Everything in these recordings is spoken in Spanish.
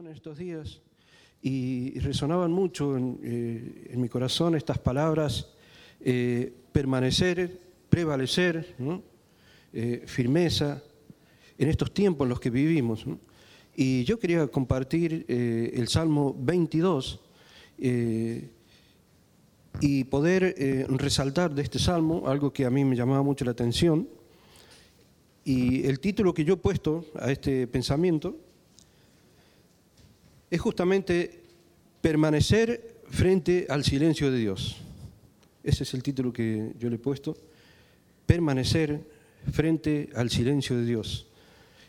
en estos días y resonaban mucho en, eh, mi corazón estas palabras, eh, permanecer, prevalecer, eh, firmeza, en estos tiempos en los que vivimos. Y yo quería compartir el Salmo 22 y poder resaltar de este Salmo algo que a mí me llamaba mucho la atención. Y el título que yo he puesto a este pensamiento es justamente permanecer frente al silencio de Dios. Ese es el título que yo le he puesto, permanecer frente al silencio de Dios.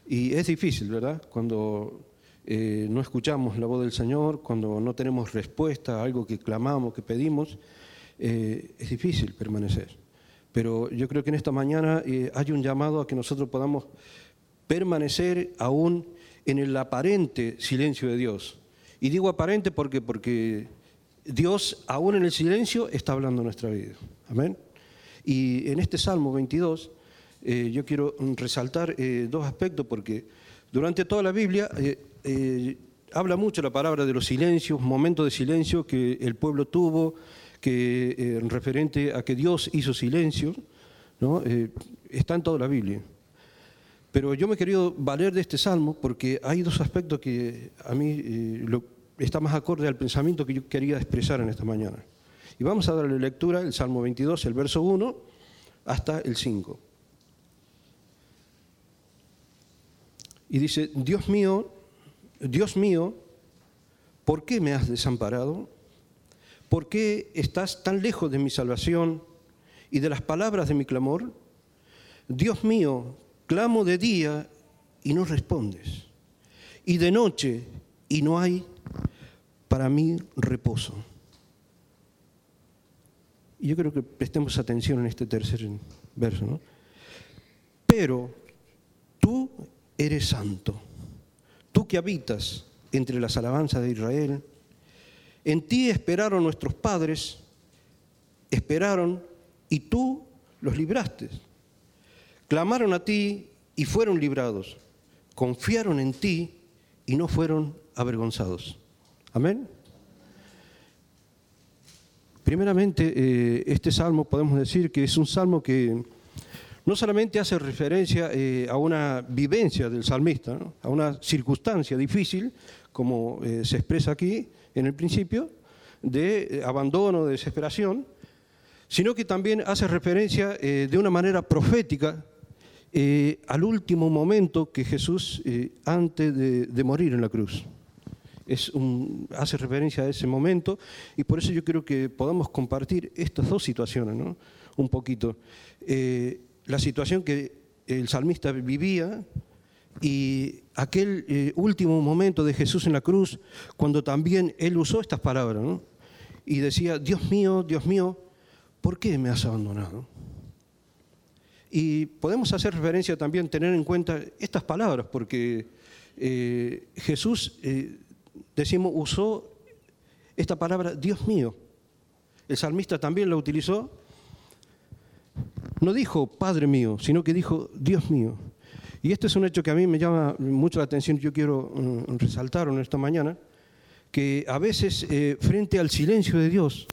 Y es difícil, ¿verdad? Cuando eh, no escuchamos la voz del Señor, cuando no tenemos respuesta a algo que clamamos, que pedimos, eh, es difícil permanecer. Pero yo creo que en esta mañana eh, hay un llamado a que nosotros podamos permanecer aún en el aparente silencio de Dios. Y digo aparente porque, porque Dios, aún en el silencio, está hablando nuestra vida. Amén. Y en este Salmo 22, eh, yo quiero resaltar eh, dos aspectos porque durante toda la Biblia eh, habla mucho la palabra de los silencios, momentos de silencio que el pueblo tuvo, que en referente a que Dios hizo silencio, ¿no? está en toda la Biblia. Pero yo me he querido valer de este salmo porque hay dos aspectos que a mí eh, está más acorde al pensamiento que yo quería expresar en esta mañana. Y vamos a darle lectura el Salmo 22, el verso 1 hasta el 5. Y dice, Dios mío, Dios mío, ¿por qué me has desamparado? ¿Por qué estás tan lejos de mi salvación y de las palabras de mi clamor? Dios mío, Clamo de día y no respondes. Y de noche y no hay para mí reposo. Y yo creo que prestemos atención en este tercer verso. Pero tú eres santo, tú que habitas entre las alabanzas de Israel. En ti esperaron nuestros padres, esperaron y tú los libraste. Clamaron a ti y fueron librados. Confiaron en ti y no fueron avergonzados. Amén. Primeramente, eh, este salmo podemos decir que es un salmo que no solamente hace referencia eh, a una vivencia del salmista, a una circunstancia difícil, como eh, se expresa aquí en el principio, de abandono, de desesperación, sino que también hace referencia de una manera profética al último momento que Jesús, antes de, morir en la cruz. Es hace referencia a ese momento y por eso yo creo que podamos compartir estas dos situaciones, ¿no? un poquito. Eh, la situación que el salmista vivía y aquel último momento de Jesús en la cruz, cuando también él usó estas palabras ¿no? y decía, Dios mío, Dios mío, ¿por qué me has abandonado? Y podemos hacer referencia también, tener en cuenta estas palabras, porque eh, Jesús, eh, decimos, usó esta palabra, Dios mío. El salmista también la utilizó. No dijo Padre mío, sino que dijo Dios mío. Y este es un hecho que a mí me llama mucho la atención, yo quiero mm, resaltarlo en esta mañana, que a veces eh, frente al silencio de Dios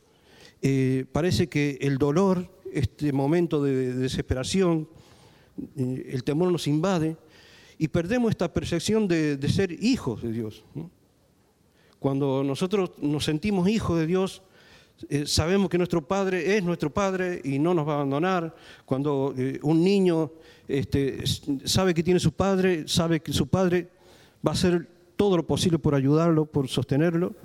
parece que el dolor, este momento de desesperación, eh, el temor nos invade y perdemos esta percepción de, ser hijos de Dios. Cuando nosotros nos sentimos hijos de Dios, eh, sabemos que nuestro Padre es nuestro Padre y no nos va a abandonar. Cuando eh, un niño este, sabe que tiene su Padre, sabe que su Padre va a hacer todo lo posible por ayudarlo, por sostenerlo.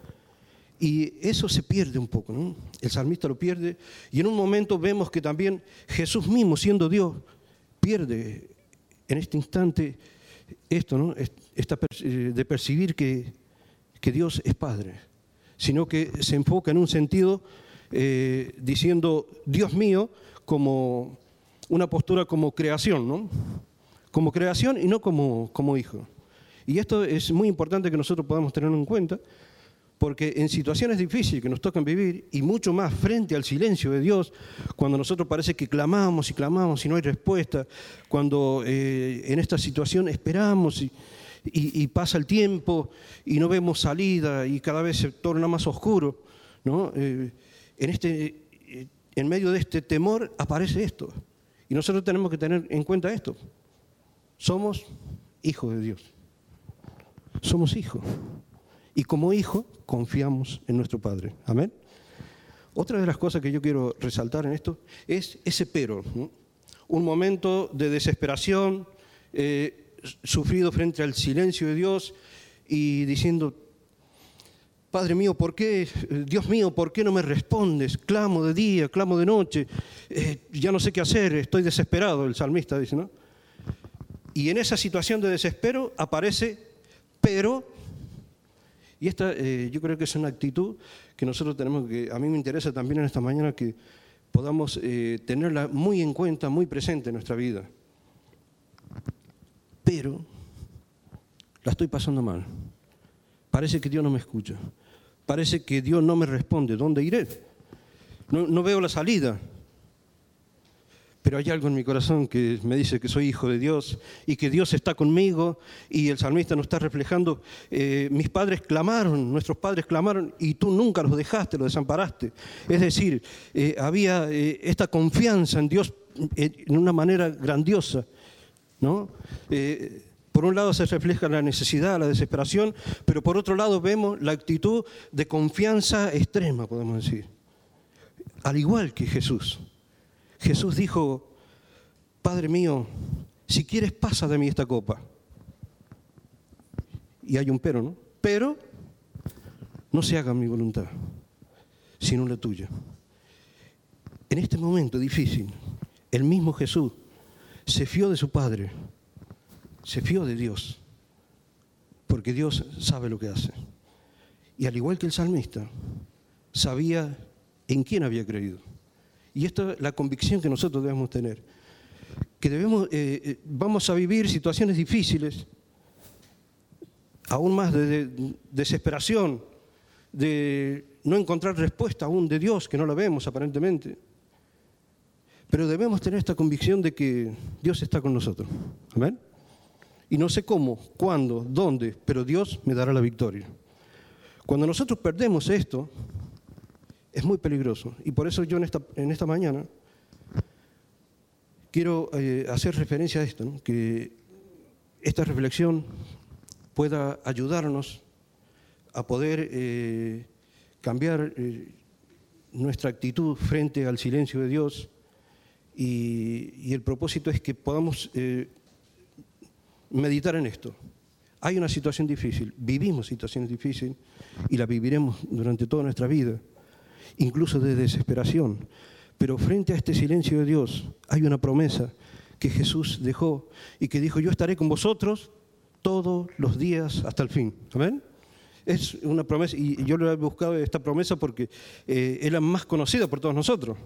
Y eso se pierde un poco, ¿no? El salmista lo pierde. Y en un momento vemos que también Jesús mismo, siendo Dios, pierde en este instante esto, ¿no? Eh, de percibir que, que, Dios es Padre, sino que se enfoca en un sentido eh, diciendo Dios mío como una postura como creación, ¿no? Como creación y no como, como hijo. Y esto es muy importante que nosotros podamos tenerlo en cuenta, porque en situaciones difíciles que nos tocan vivir, y mucho más frente al silencio de Dios, cuando nosotros parece que clamamos y clamamos y no hay respuesta, cuando eh, en esta situación esperamos y, y, pasa el tiempo y no vemos salida y cada vez se torna más oscuro, ¿no? Eh, en, este, eh, en medio de este temor aparece esto. Y nosotros tenemos que tener en cuenta esto. Somos hijos de Dios. Somos hijos. Y como hijos confiamos en nuestro Padre. Amén. Otra de las cosas que yo quiero resaltar en esto es ese pero. Un momento de desesperación, eh, sufrido frente al silencio de Dios y diciendo, Padre mío, ¿por qué, Dios mío, por qué no me respondes? Clamo de día, clamo de noche, eh, ya no sé qué hacer, estoy desesperado, el salmista dice, ¿no? Y en esa situación de desespero aparece, pero, y esta eh, yo creo que es una actitud que nosotros tenemos que, a mí me interesa también en esta mañana que podamos eh, tenerla muy en cuenta, muy presente en nuestra vida pero la estoy pasando mal. Parece que Dios no me escucha. Parece que Dios no me responde. ¿Dónde iré? No, veo la salida. Pero hay algo en mi corazón que me dice que soy hijo de Dios y que Dios está conmigo y el salmista nos está reflejando. Eh, mis padres clamaron, nuestros padres clamaron y tú nunca los dejaste, los desamparaste. Es decir, eh, había eh, esta confianza en Dios en una manera grandiosa. ¿No? Eh, por un lado se refleja la necesidad, la desesperación, pero por otro lado vemos la actitud de confianza extrema, podemos decir. Al igual que Jesús. Jesús dijo, Padre mío, si quieres pasa de mí esta copa. Y hay un pero, ¿no? Pero no se haga mi voluntad, sino la tuya. En este momento difícil, el mismo Jesús se fió de su Padre, se fió de Dios, porque Dios sabe lo que hace. Y al igual que el salmista, sabía en quién había creído. Y esta es la convicción que nosotros debemos tener, que debemos, eh, eh, vamos a vivir situaciones difíciles, aún más de, desesperación, de no encontrar respuesta aún de Dios, que no la vemos aparentemente. Pero debemos tener esta convicción de que Dios está con nosotros. Amén. Y no sé cómo, cuándo, dónde, pero Dios me dará la victoria. Cuando nosotros perdemos esto, es muy peligroso. Y por eso yo en esta, mañana quiero eh, hacer referencia a esto, que esta reflexión pueda ayudarnos a poder eh, cambiar eh, nuestra actitud frente al silencio de Dios y, el propósito es que podamos eh, meditar en esto. Hay una situación difícil, vivimos situaciones difíciles y la viviremos durante toda nuestra vida, incluso de desesperación. Pero frente a este silencio de Dios hay una promesa que Jesús dejó y que dijo, yo estaré con vosotros todos los días hasta el fin. Amén. Es una promesa, y yo le he buscado esta promesa porque eh, es la más conocida por todos nosotros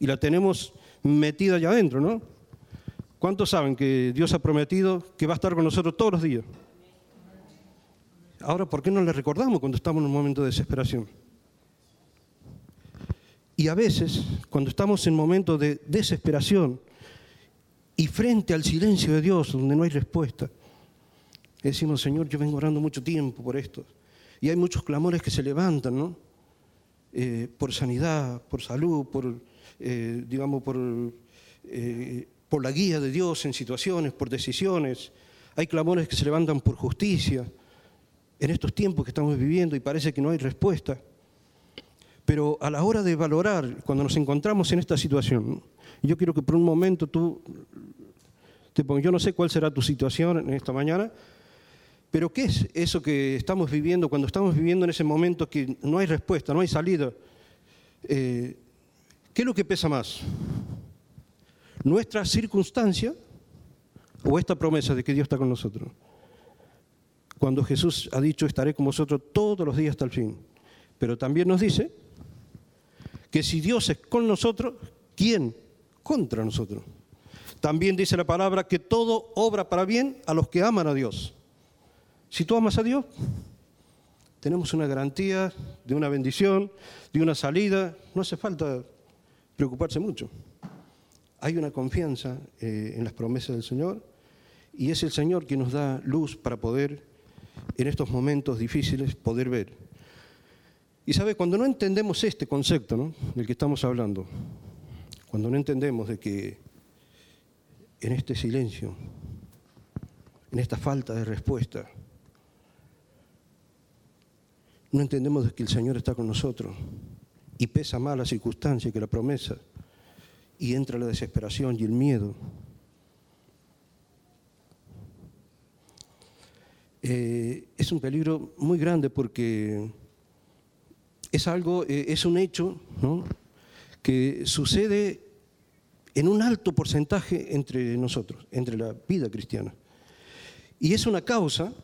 y la tenemos metida allá adentro, ¿no? ¿Cuántos saben que Dios ha prometido que va a estar con nosotros todos los días? Ahora, ¿por qué no le recordamos cuando estamos en un momento de desesperación? Y a veces, cuando estamos en momentos de desesperación y frente al silencio de Dios, donde no hay respuesta, decimos, Señor, yo vengo orando mucho tiempo por esto. Y hay muchos clamores que se levantan, ¿no? Eh, por sanidad, por salud, por eh, digamos, por, eh, por la guía de Dios en situaciones, por decisiones. Hay clamores que se levantan por justicia en estos tiempos que estamos viviendo y parece que no hay respuesta. Pero a la hora de valorar, cuando nos encontramos en esta situación, yo quiero que por un momento tú te pongas, yo no sé cuál será tu situación en esta mañana, pero ¿qué es eso que estamos viviendo cuando estamos viviendo en ese momento que no hay respuesta, no hay salida? Eh, ¿Qué es lo que pesa más? ¿Nuestra circunstancia o esta promesa de que Dios está con nosotros? Cuando Jesús ha dicho, estaré con vosotros todos los días hasta el fin. Pero también nos dice que si Dios es con nosotros, ¿quién contra nosotros? También dice la palabra que todo obra para bien a los que aman a Dios. Si tú amas a Dios, tenemos una garantía de una bendición, de una salida. No hace falta preocuparse mucho. Hay una confianza eh, en las promesas del Señor Y es el Señor que nos da luz para poder, en estos momentos difíciles, poder ver. Y sabe, cuando no entendemos este concepto del que estamos hablando, cuando no entendemos de que en este silencio, en esta falta de respuesta, no entendemos de que el Señor está con nosotros y pesa más la circunstancia que la promesa y entra la desesperación y el miedo. Eh, es un peligro muy grande porque es algo, eh, es un hecho que sucede en un alto porcentaje entre nosotros, entre la vida cristiana. Y es una causa,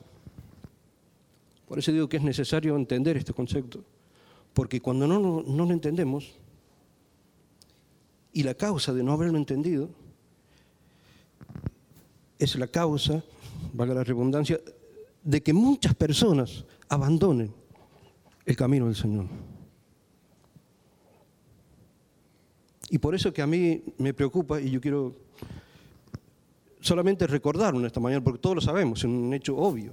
por eso digo que es necesario entender este concepto, porque cuando no, no lo entendemos, y la causa de no haberlo entendido, es la causa, valga la redundancia, de que muchas personas abandonen el camino del Señor. Y por eso que a mí me preocupa, y yo quiero solamente recordarlo esta mañana, porque todos lo sabemos, es un hecho obvio,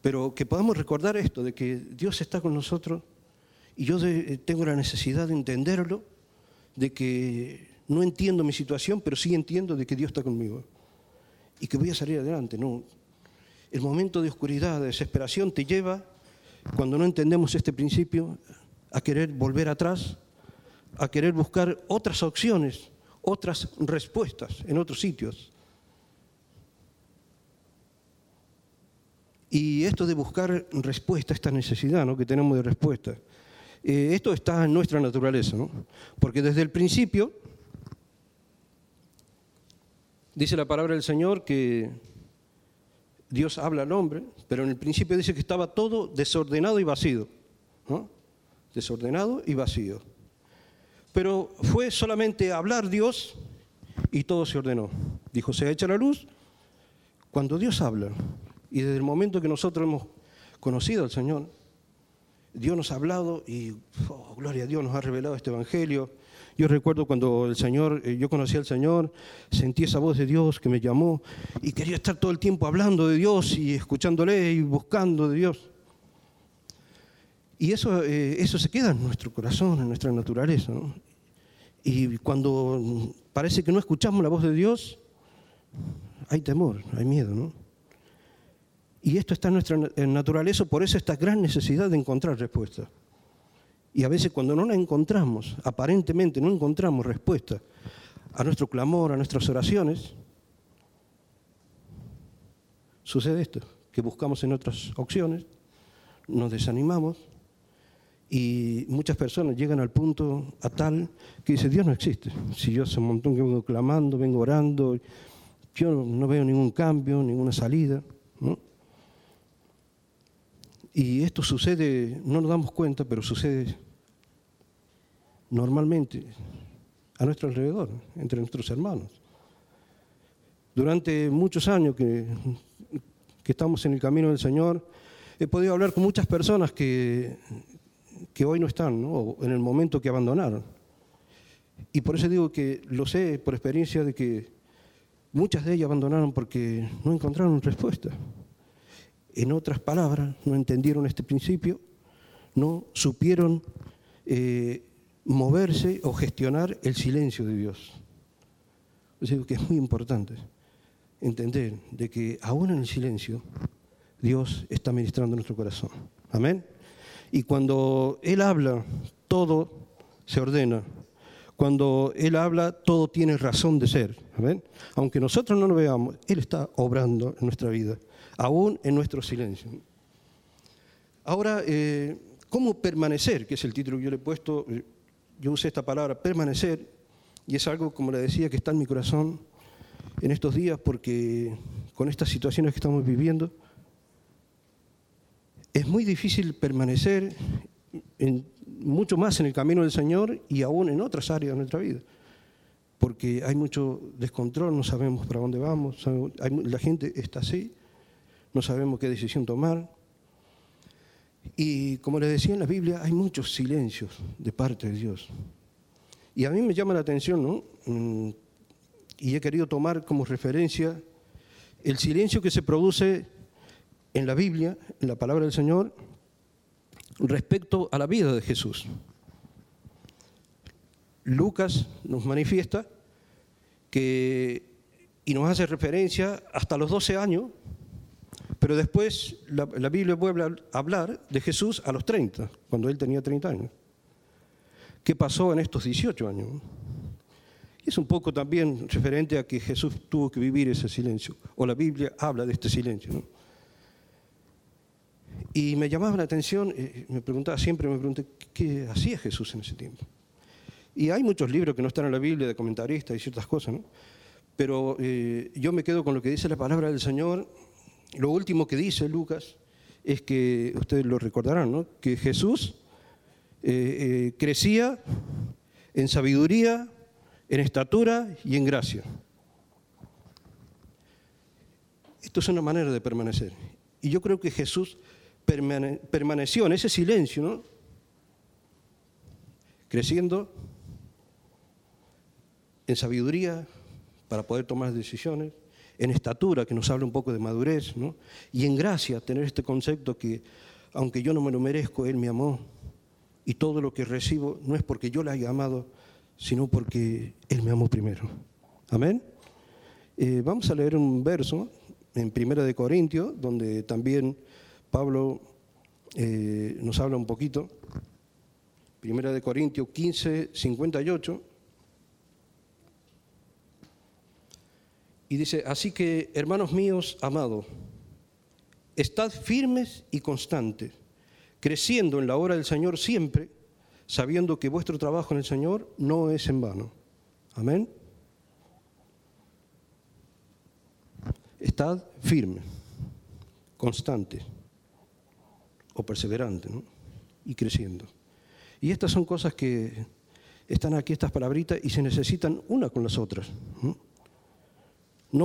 pero que podamos recordar esto, de que Dios está con nosotros, y yo tengo la necesidad de entenderlo, de que no entiendo mi situación, pero sí entiendo de que Dios está conmigo, y que voy a salir adelante. No. El momento de oscuridad, de desesperación, te lleva cuando no entendemos este principio, a querer volver atrás, a querer buscar otras opciones, otras respuestas en otros sitios. Y esto de buscar respuesta, esta necesidad ¿no? que tenemos de respuesta, eh, esto está en nuestra naturaleza, ¿no? porque desde el principio, dice la palabra del Señor que Dios habla al hombre, pero en el principio dice que estaba todo desordenado y vacío. Desordenado y vacío. Pero fue solamente hablar Dios y todo se ordenó. Dijo, se echa la luz cuando Dios habla. Y desde el momento que nosotros hemos conocido al Señor, Dios nos ha hablado y, oh, gloria a Dios, nos ha revelado este Evangelio yo recuerdo cuando el Señor, eh, yo conocí al Señor, sentí esa voz de Dios que me llamó y quería estar todo el tiempo hablando de Dios y escuchándole y buscando de Dios. Y eso, eh, eso se queda en nuestro corazón, en nuestra naturaleza. Y cuando parece que no escuchamos la voz de Dios, hay temor, hay miedo. ¿no? Y esto está en nuestra naturaleza, por eso esta gran necesidad de encontrar respuesta. Y a veces cuando no la encontramos, aparentemente no encontramos respuesta a nuestro clamor, a nuestras oraciones, sucede esto, que buscamos en otras opciones, nos desanimamos y muchas personas llegan al punto a tal que dice, Dios no existe. Si yo hace un montón que vengo clamando, vengo orando, yo no veo ningún cambio, ninguna salida. Y esto sucede, no nos damos cuenta, pero sucede normalmente a nuestro alrededor, entre nuestros hermanos. Durante muchos años que, estamos en el camino del Señor, he podido hablar con muchas personas que, que hoy no están, o en el momento que abandonaron. Y por eso digo que lo sé por experiencia de que muchas de ellas abandonaron porque no encontraron respuesta. En otras palabras, no entendieron este principio, no supieron eh, moverse o gestionar el silencio de Dios. Es decir, que es muy importante entender de que aún en el silencio Dios está ministrando nuestro corazón. Amén. Y cuando Él habla, todo se ordena. Cuando Él habla, todo tiene razón de ser. Amén. Aunque nosotros no lo veamos, Él está obrando en nuestra vida, aún en nuestro silencio. Ahora, eh, ¿cómo permanecer? Que es el título que yo le he puesto yo usé esta palabra permanecer y es algo, como le decía, que está en mi corazón en estos días porque con estas situaciones que estamos viviendo es muy difícil permanecer mucho más en el camino del Señor y aún en otras áreas de nuestra vida. Porque hay mucho descontrol, no sabemos para dónde vamos, la gente está así, no sabemos qué decisión tomar. Y como les decía en la Biblia, hay muchos silencios de parte de Dios. Y a mí me llama la atención, ¿no? Mm, y he querido tomar como referencia el silencio que se produce en la Biblia, en la palabra del Señor, respecto a la vida de Jesús. Lucas nos manifiesta que, y nos hace referencia hasta los 12 años, pero después la, Biblia vuelve a hablar de Jesús a los 30, cuando él tenía 30 años. ¿Qué pasó en estos 18 años? es un poco también referente a que Jesús tuvo que vivir ese silencio, o la Biblia habla de este silencio. Y me llamaba la atención, eh, me preguntaba, siempre me pregunté, ¿qué hacía Jesús en ese tiempo? Y hay muchos libros que no están en la Biblia de comentaristas y ciertas cosas, ¿no? Pero eh, yo me quedo con lo que dice la palabra del Señor. Lo último que dice Lucas es que, ustedes lo recordarán, ¿no? Que Jesús eh, crecía en sabiduría, en estatura y en gracia. Esto es una manera de permanecer. Y yo creo que Jesús permaneció en ese silencio, ¿no? creciendo en sabiduría para poder tomar decisiones, en estatura, que nos habla un poco de madurez, ¿no? y en gracia, tener este concepto que, aunque yo no me lo merezco, Él me amó, y todo lo que recibo no es porque yo le haya amado, sino porque Él me amó primero. Amén. Eh, vamos a leer un verso en Primera de Corintios, donde también Pablo eh, nos habla un poquito. Primera de Corintios 15, 58. Y dice, así que, hermanos míos, amados, estad firmes y constantes, creciendo en la obra del Señor siempre, sabiendo que vuestro trabajo en el Señor no es en vano. Amén. Estad firme, constante o perseverante y creciendo. Y estas son cosas que están aquí, estas palabritas, y se necesitan una con las otras. No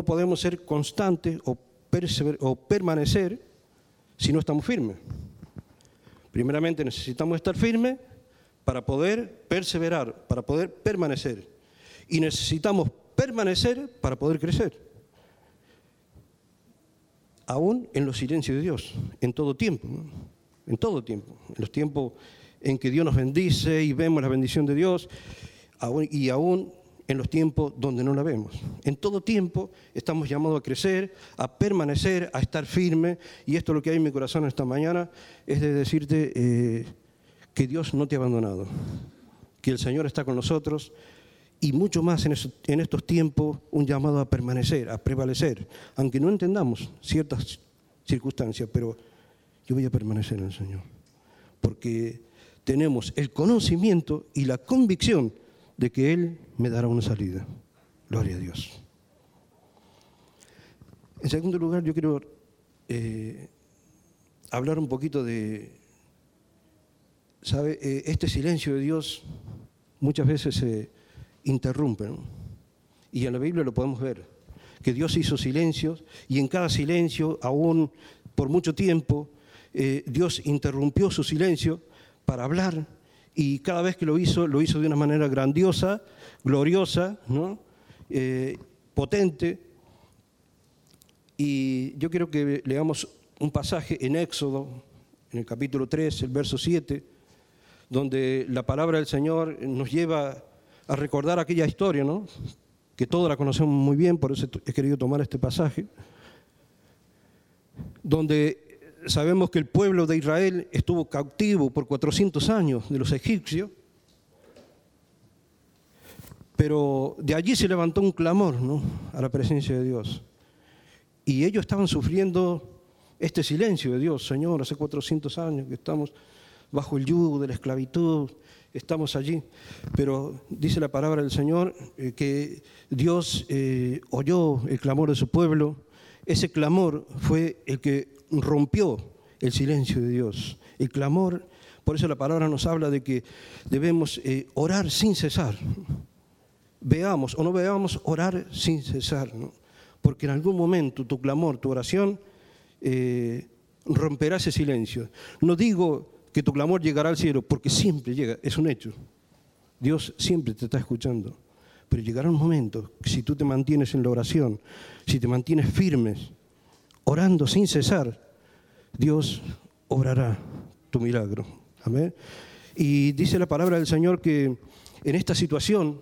podemos ser constantes o, o permanecer si no estamos firmes. Primeramente necesitamos estar firmes para poder perseverar, para poder permanecer. Y necesitamos permanecer para poder crecer. Aún en los silencios de Dios, en todo tiempo, en todo tiempo, en los tiempos en que Dios nos bendice y vemos la bendición de Dios, y aún en los tiempos donde no la vemos. En todo tiempo estamos llamados a crecer, a permanecer, a estar firme, y esto es lo que hay en mi corazón esta mañana, es de decirte, eh, que Dios no te ha abandonado, que el Señor está con nosotros y mucho más en, estos tiempos un llamado a permanecer, a prevalecer, aunque no entendamos ciertas circunstancias, pero yo voy a permanecer en el Señor, porque tenemos el conocimiento y la convicción de que Él me dará una salida. Gloria a Dios. En segundo lugar, yo quiero eh, hablar un poquito de ¿Sabe? Eh, este silencio de Dios muchas veces se interrumpe, y en la Biblia lo podemos ver, que Dios hizo silencios y en cada silencio, aún por mucho tiempo, eh, Dios interrumpió su silencio para hablar y cada vez que lo hizo, lo hizo de una manera grandiosa, gloriosa, ¿no? Eh, potente. Y yo quiero que leamos un pasaje en Éxodo, en el capítulo 3, el verso 7 donde la palabra del Señor nos lleva a recordar aquella historia, ¿no? que todos la conocemos muy bien, por eso he querido tomar este pasaje, donde sabemos que el pueblo de Israel estuvo cautivo por 400 años de los egipcios, pero de allí se levantó un clamor a la presencia de Dios. Y ellos estaban sufriendo este silencio de Dios, Señor, hace 400 años que estamos bajo el yugo de la esclavitud, estamos allí. Pero dice la palabra del Señor eh, que Dios eh, oyó el clamor de su pueblo. Ese clamor fue el que rompió el silencio de Dios. El clamor, por eso la palabra nos habla de que debemos eh, orar sin cesar. Veamos o no veamos, orar sin cesar. Porque en algún momento tu clamor, tu oración, romperá ese silencio. No digo que tu clamor llegará al cielo, porque siempre llega, es un hecho. Dios siempre te está escuchando. pero llegará un momento, si tú te mantienes en la oración, si te mantienes firmes, orando sin cesar, Dios obrará tu milagro. Amén. Y dice la palabra del Señor que en esta situación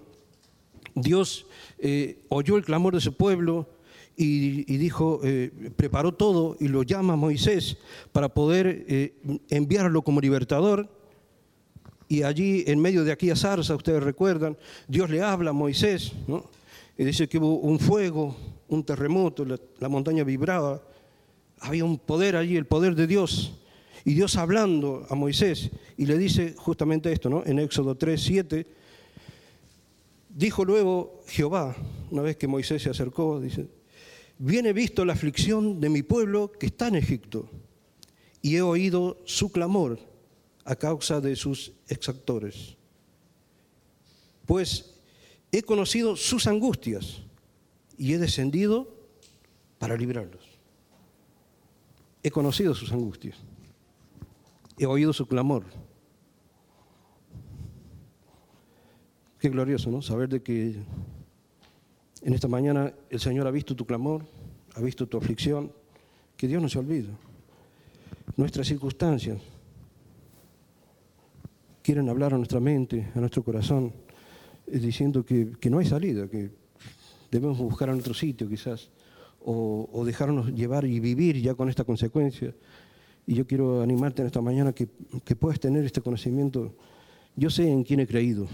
Dios eh, oyó el clamor de su pueblo y, dijo, eh, preparó todo y lo llama a Moisés para poder eh, enviarlo como libertador. Y allí, en medio de aquella zarza, ustedes recuerdan, Dios le habla a Moisés, y dice que hubo un fuego, un terremoto, la montaña vibraba, había un poder allí, el poder de Dios. Y Dios hablando a Moisés y le dice justamente esto, ¿no? En Éxodo 3, 7, dijo luego Jehová, una vez que Moisés se acercó, dice, viene visto la aflicción de mi pueblo que está en Egipto y he oído su clamor a causa de sus exactores. Pues he conocido sus angustias y he descendido para librarlos. He conocido sus angustias. He oído su clamor. Qué glorioso, ¿no? Saber de que en esta mañana el Señor ha visto tu clamor, ha visto tu aflicción, que Dios no se olvida. Nuestras circunstancias quieren hablar a nuestra mente, a nuestro corazón, eh, diciendo que, que no hay salida, que debemos buscar en otro sitio quizás o, dejarnos llevar y vivir ya con esta consecuencia. Y yo quiero animarte en esta mañana que, que puedas tener este conocimiento. Yo sé en quién he creído,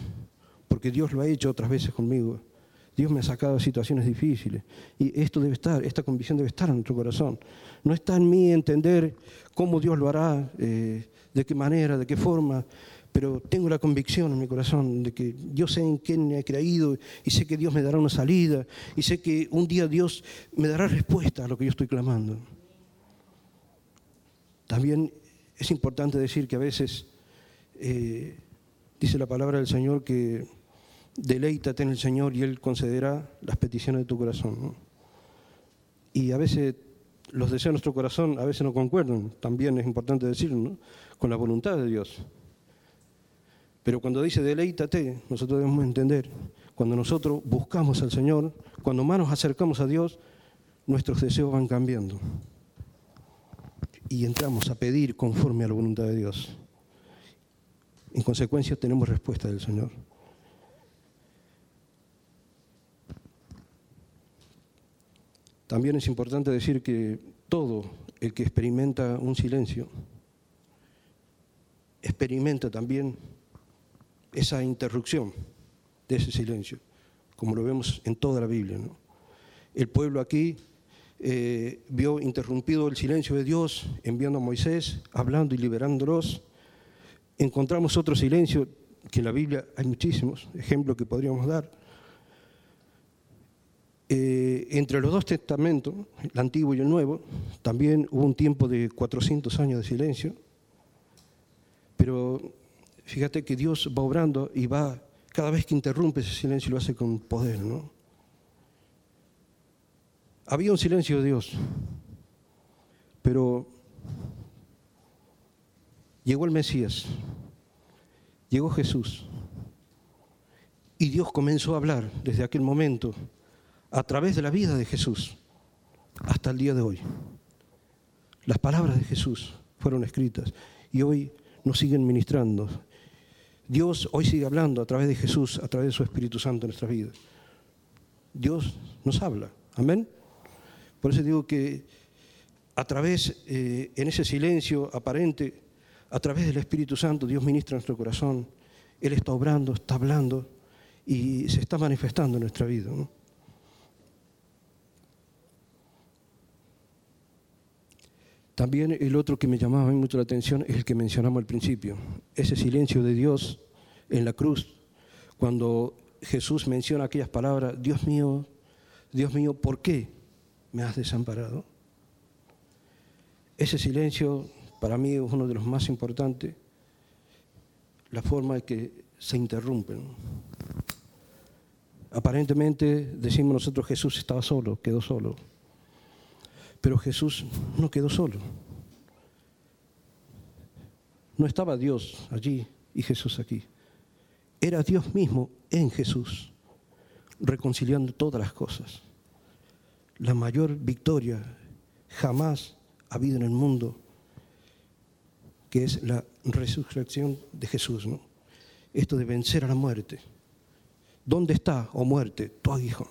porque Dios lo ha hecho otras veces conmigo. Dios me ha sacado de situaciones difíciles. Y esto debe estar, esta convicción debe estar en nuestro corazón. No está en mí entender cómo Dios lo hará, eh, de qué manera, de qué forma, pero tengo la convicción en mi corazón de que yo sé en quién he creído y sé que Dios me dará una salida y sé que un día Dios me dará respuesta a lo que yo estoy clamando. También es importante decir que a veces eh, dice la palabra del Señor que deleítate en el Señor y Él concederá las peticiones de tu corazón. Y a veces los deseos de nuestro corazón a veces no concuerdan, también es importante decirlo, con la voluntad de Dios. Pero cuando dice deleítate, nosotros debemos entender, cuando nosotros buscamos al Señor, cuando más nos acercamos a Dios, nuestros deseos van cambiando. Y entramos a pedir conforme a la voluntad de Dios. En consecuencia tenemos respuesta del Señor. También es importante decir que todo el que experimenta un silencio, experimenta también esa interrupción de ese silencio, como lo vemos en toda la Biblia. El pueblo aquí eh, vio interrumpido el silencio de Dios enviando a Moisés, hablando y liberándolos. Encontramos otro silencio, que en la Biblia hay muchísimos ejemplos que podríamos dar. Eh, entre los dos testamentos, el antiguo y el nuevo, también hubo un tiempo de 400 años de silencio, pero fíjate que Dios va obrando y va, cada vez que interrumpe ese silencio lo hace con poder, ¿no? Había un silencio de Dios, pero llegó el Mesías, llegó Jesús, y Dios comenzó a hablar desde aquel momento a través de la vida de Jesús hasta el día de hoy. Las palabras de Jesús fueron escritas y hoy nos siguen ministrando Dios hoy sigue hablando a través de Jesús, a través de su Espíritu Santo en nuestra vida. Dios nos habla. Amén. Por eso digo que a través, eh, en ese silencio aparente, a través del Espíritu Santo, Dios ministra nuestro corazón. Él está obrando, está hablando y se está manifestando en nuestra vida. También el otro que me llamaba mucho la atención es el que mencionamos al principio, ese silencio de Dios en la cruz, cuando Jesús menciona aquellas palabras, Dios mío, Dios mío, ¿por qué me has desamparado? Ese silencio para mí es uno de los más importantes, la forma en que se interrumpen. Aparentemente decimos nosotros Jesús estaba solo, quedó solo. Pero Jesús no quedó solo. No estaba Dios allí y Jesús aquí. Era Dios mismo en Jesús, reconciliando todas las cosas. La mayor victoria jamás ha habido en el mundo, que es la resurrección de Jesús. ¿no? Esto de vencer a la muerte. ¿Dónde está, oh muerte, tu aguijón?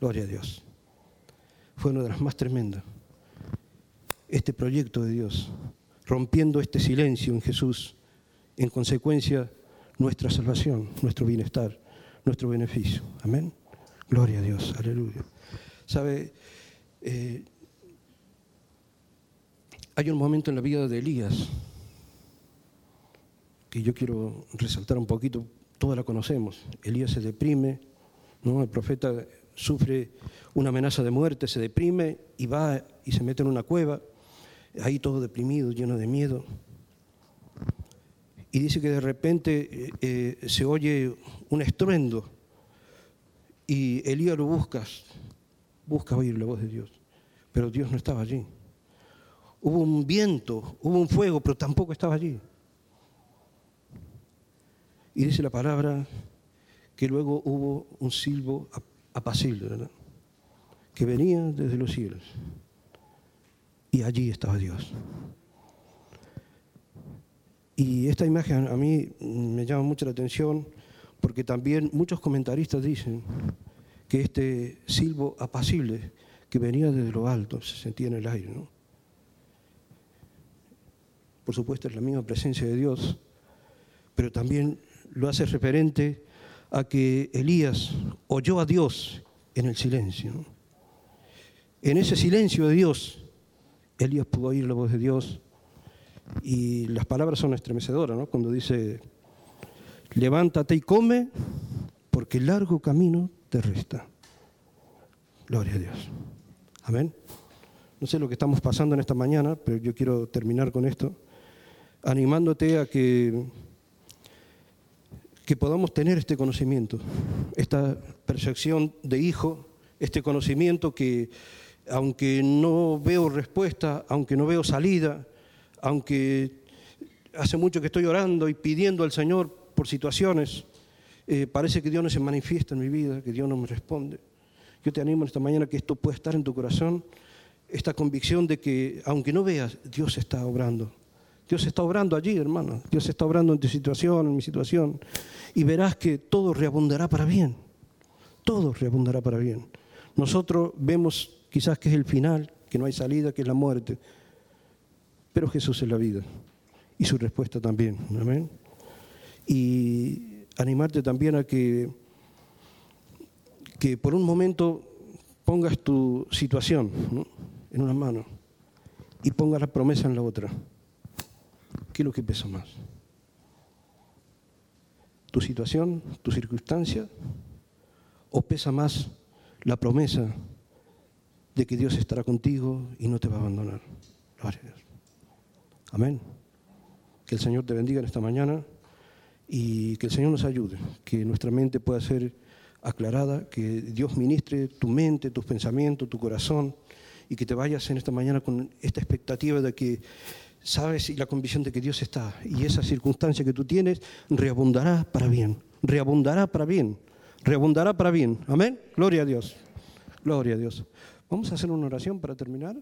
Gloria a Dios. Fue una de las más tremendas. Este proyecto de Dios, rompiendo este silencio en Jesús, en consecuencia nuestra salvación, nuestro bienestar, nuestro beneficio. Amén. Gloria a Dios, aleluya. ¿Sabe? Eh, hay un momento en la vida de Elías que yo quiero resaltar un poquito, todos la conocemos. Elías se deprime, ¿no? el profeta sufre una amenaza de muerte, se deprime y va y se mete en una cueva, ahí todo deprimido, lleno de miedo. Y dice que de repente eh, eh, se oye un estruendo y Elías lo busca, busca oír la voz de Dios, pero Dios no estaba allí. Hubo un viento, hubo un fuego, pero tampoco estaba allí. Y dice la palabra que luego hubo un silbo apacible, ¿verdad? que venía desde los cielos. Y allí estaba Dios. Y esta imagen a mí me llama mucho la atención porque también muchos comentaristas dicen que este silbo apacible que venía desde lo alto se sentía en el aire. ¿no? Por supuesto es la misma presencia de Dios, pero también lo hace referente a que Elías oyó a Dios en el silencio. En ese silencio de Dios, Elías pudo oír la voz de Dios y las palabras son estremecedoras, ¿no? Cuando dice, levántate y come, porque el largo camino te resta. Gloria a Dios. Amén. No sé lo que estamos pasando en esta mañana, pero yo quiero terminar con esto, animándote a que que podamos tener este conocimiento, esta percepción de hijo, este conocimiento que aunque no veo respuesta, aunque no veo salida, aunque hace mucho que estoy orando y pidiendo al Señor por situaciones, eh, parece que Dios no se manifiesta en mi vida, que Dios no me responde. Yo te animo esta mañana que esto pueda estar en tu corazón, esta convicción de que aunque no veas, Dios está obrando. Dios está obrando allí, hermano. Dios está obrando en tu situación, en mi situación. Y verás que todo reabundará para bien. Todo reabundará para bien. Nosotros vemos quizás que es el final, que no hay salida, que es la muerte. Pero Jesús es la vida. Y su respuesta también. Amén. Y animarte también a que, que por un momento pongas tu situación en una mano y pongas la promesa en la otra. ¿Qué es lo que pesa más? ¿Tu situación, tu circunstancia? ¿O pesa más la promesa de que Dios estará contigo y no te va a abandonar? Dios. Amén. Que el Señor te bendiga en esta mañana y que el Señor nos ayude, que nuestra mente pueda ser aclarada, que Dios ministre tu mente, tus pensamientos, tu corazón y que te vayas en esta mañana con esta expectativa de que sabes y la convicción de que Dios está y esa circunstancia que tú tienes reabundará para bien, reabundará para bien, reabundará para bien. Amén. Gloria a Dios. Gloria a Dios. Vamos a hacer una oración para terminar.